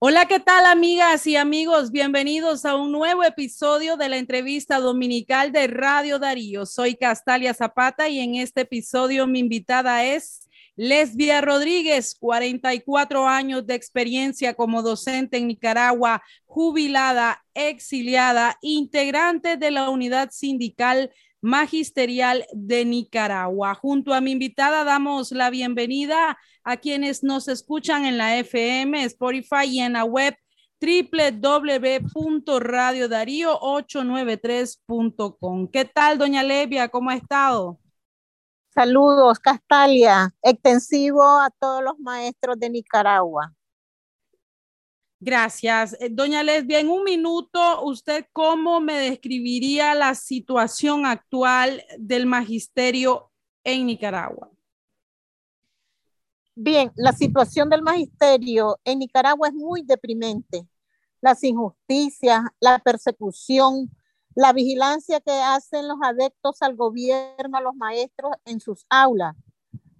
Hola, ¿qué tal amigas y amigos? Bienvenidos a un nuevo episodio de la entrevista dominical de Radio Darío. Soy Castalia Zapata y en este episodio mi invitada es Lesbia Rodríguez, 44 años de experiencia como docente en Nicaragua, jubilada, exiliada, integrante de la unidad sindical magisterial de Nicaragua. Junto a mi invitada damos la bienvenida a quienes nos escuchan en la FM, Spotify y en la web www.radiodarío893.com. ¿Qué tal, doña Levia? ¿Cómo ha estado? Saludos, Castalia, extensivo a todos los maestros de Nicaragua. Gracias. Eh, doña Lesbia, en un minuto, ¿usted cómo me describiría la situación actual del magisterio en Nicaragua? Bien, la situación del magisterio en Nicaragua es muy deprimente. Las injusticias, la persecución, la vigilancia que hacen los adeptos al gobierno, a los maestros en sus aulas,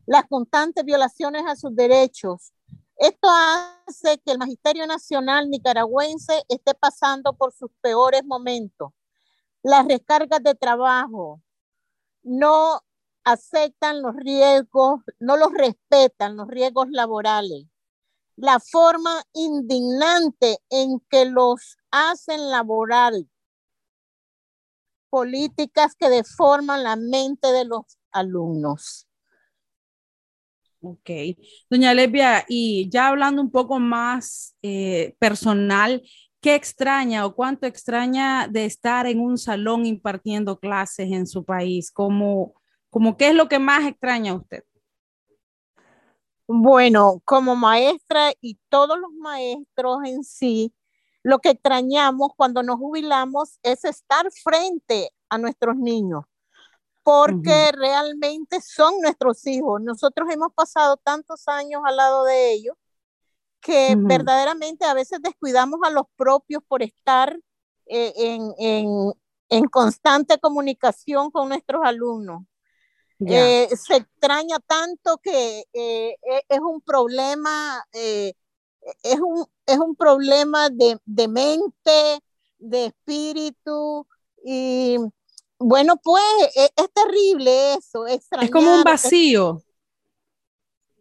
las constantes violaciones a sus derechos, esto hace que el Magisterio Nacional nicaragüense esté pasando por sus peores momentos. Las recargas de trabajo no aceptan los riesgos, no los respetan los riesgos laborales. La forma indignante en que los hacen laborar, políticas que deforman la mente de los alumnos. Ok. Doña Levia, y ya hablando un poco más eh, personal, ¿qué extraña o cuánto extraña de estar en un salón impartiendo clases en su país? ¿Cómo, cómo qué es lo que más extraña a usted? Bueno, como maestra y todos los maestros en sí, lo que extrañamos cuando nos jubilamos es estar frente a nuestros niños porque realmente son nuestros hijos. Nosotros hemos pasado tantos años al lado de ellos que verdaderamente a veces descuidamos a los propios por estar eh, en, constante comunicación con nuestros alumnos. Eh, se extraña tanto que eh, e, es un problema, es, un, es un problema de, de mente, de espíritu y bueno, pues e, es, terrible eso. Es como un vacío.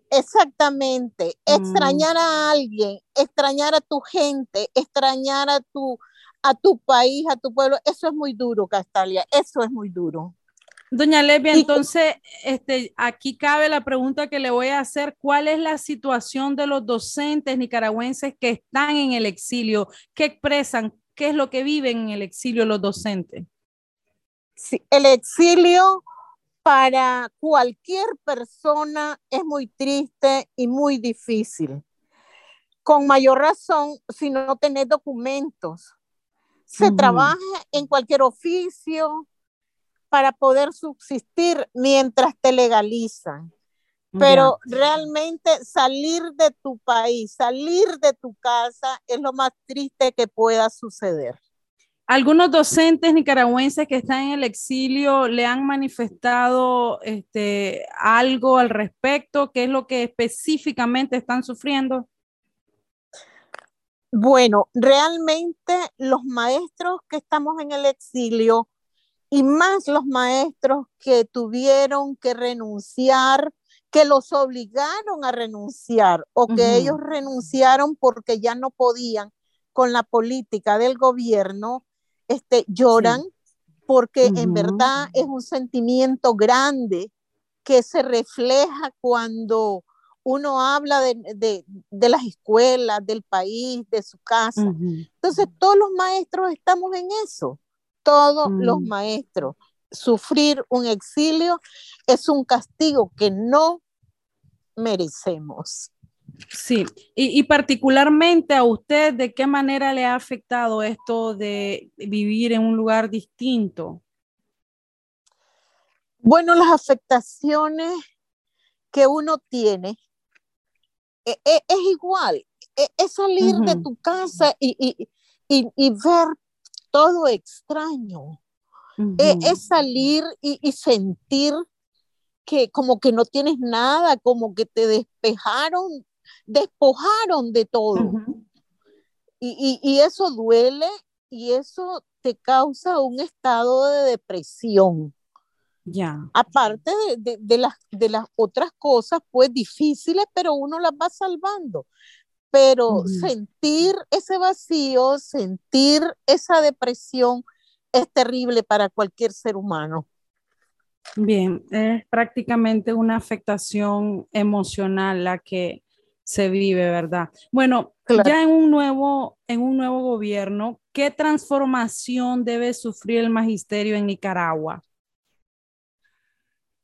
Exactamente. Mm. Extrañar a alguien, extrañar a tu gente, extrañar a tu, a tu país, a tu pueblo, eso es muy duro, Castalia, eso es muy duro. Doña Levia, entonces, este, aquí cabe la pregunta que le voy a hacer. ¿Cuál es la situación de los docentes nicaragüenses que están en el exilio? ¿Qué expresan? ¿Qué es lo que viven en el exilio los docentes? El exilio para cualquier persona es muy triste y muy difícil. Con mayor razón si no tenés documentos. Se trabaja en cualquier oficio para poder subsistir mientras te legalizan. Pero realmente salir de tu país, salir de tu casa es lo más triste que pueda suceder. Algunos docentes nicaragüenses que están en el exilio le han manifestado este, algo al respecto, qué es lo que específicamente están sufriendo. Bueno, realmente los maestros que estamos en el exilio y más los maestros que tuvieron que renunciar, que los obligaron a renunciar o que ellos renunciaron porque ya no podían con la política del gobierno, este, lloran porque en verdad es un sentimiento grande que se refleja cuando uno habla de, las escuelas, del país, de su casa. Entonces, todos los maestros estamos en eso, todos los mm. maestros. Sufrir un exilio es un castigo que no merecemos. Sí, y, particularmente a usted, ¿de qué manera le ha afectado esto de vivir en un lugar distinto? Bueno, las afectaciones que uno tiene e, e, es, igual, e, es, salir de tu casa y, ver todo extraño. es salir y sentir que como que no tienes nada, como que te despejaron despojaron de todo. Y, y, eso duele y eso te causa un estado de depresión. Ya. Aparte de, de, las, de las otras cosas, pues difíciles, pero uno las va salvando. Pero sentir ese vacío, sentir esa depresión es terrible para cualquier ser humano. Bien, es prácticamente una afectación emocional la que se vive, ¿verdad? Bueno, ya en un nuevo en un nuevo gobierno, ¿qué transformación debe sufrir el magisterio en Nicaragua?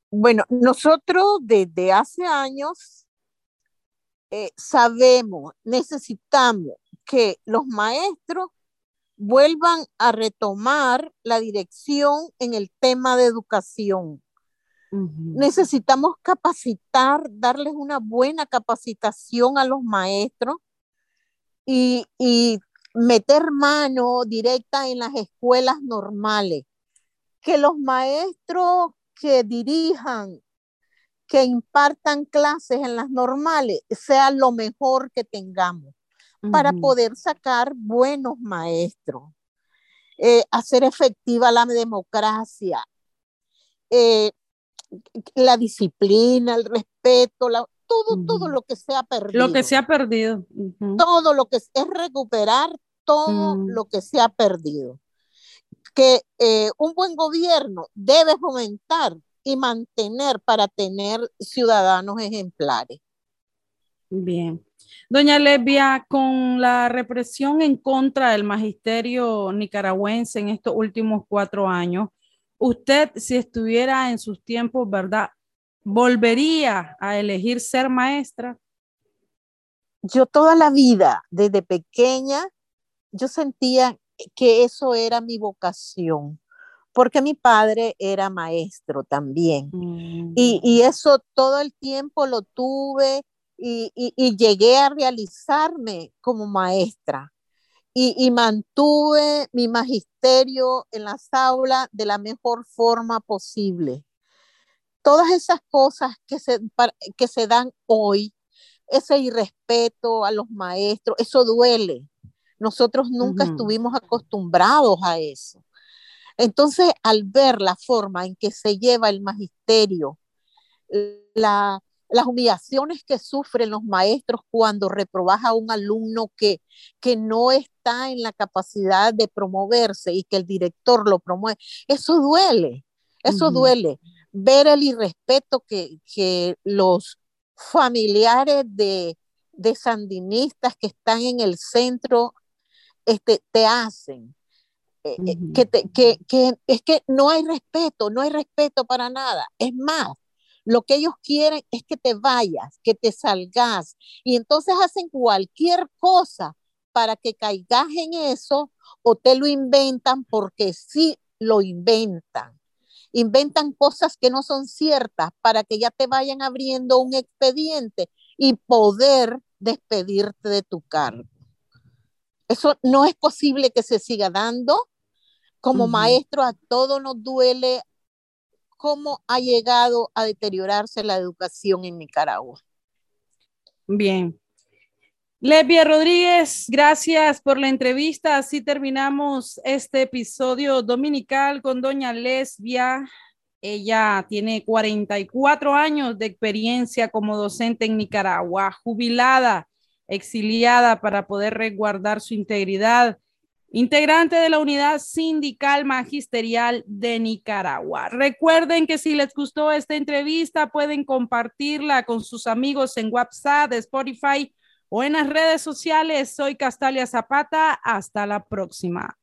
Bueno, nosotros desde hace años eh, sabemos, necesitamos que los maestros vuelvan a retomar la dirección en el tema de educación. Necesitamos capacitar, darles una buena capacitación a los maestros y, y meter mano directa en las escuelas normales. Que los maestros que dirijan, que impartan clases en las normales, sea lo mejor que tengamos para poder sacar buenos maestros, eh, hacer efectiva la democracia, eh, la disciplina, el respeto, todo, todo lo que se ha perdido. Lo que se ha perdido. Todo lo que es, recuperar todo mm. lo que se ha perdido. Que eh, un buen gobierno debe fomentar y mantener para tener ciudadanos ejemplares. Bien. Doña Lesbia, con la represión en contra del magisterio nicaragüense en estos últimos cuatro años, usted, si estuviera en sus tiempos, ¿verdad? ¿Volvería a elegir ser maestra? Yo toda la vida, desde pequeña, yo sentía que eso era mi vocación, porque mi padre era maestro también. Mm. Y, y, eso todo el tiempo lo tuve y, llegué a realizarme como maestra y, mantuve mi magisterio en las aulas de la mejor forma posible. Todas esas cosas que se, que se dan hoy, ese irrespeto a los maestros, eso duele. Nosotros nunca estuvimos acostumbrados a eso. Entonces, al ver la forma en que se lleva el magisterio, la, las humillaciones que sufren los maestros cuando reprobas a un alumno que, que no está en la capacidad de promoverse y que el director lo promueve, eso duele, eso duele. Ver el irrespeto que, que los familiares de, de, sandinistas que están en el centro este, te hacen. Eh, eh, que, que, que es que no hay respeto, no hay respeto para nada. Es más, lo que ellos quieren es que te vayas, que te salgas. Y entonces hacen cualquier cosa para que caigas en eso o te lo inventan porque sí lo inventan. Inventan cosas que no son ciertas para que ya te vayan abriendo un expediente y poder despedirte de tu cargo. Eso no es posible que se siga dando. Como maestro a todo nos duele, cómo ha llegado a deteriorarse la educación en Nicaragua. Bien. Levia Rodríguez, gracias por la entrevista. Así terminamos este episodio dominical con doña Lesbia. Ella tiene 44 años de experiencia como docente en Nicaragua, jubilada, exiliada para poder resguardar su integridad integrante de la unidad sindical magisterial de Nicaragua. Recuerden que si les gustó esta entrevista, pueden compartirla con sus amigos en WhatsApp, Spotify o en las redes sociales. Soy Castalia Zapata. Hasta la próxima.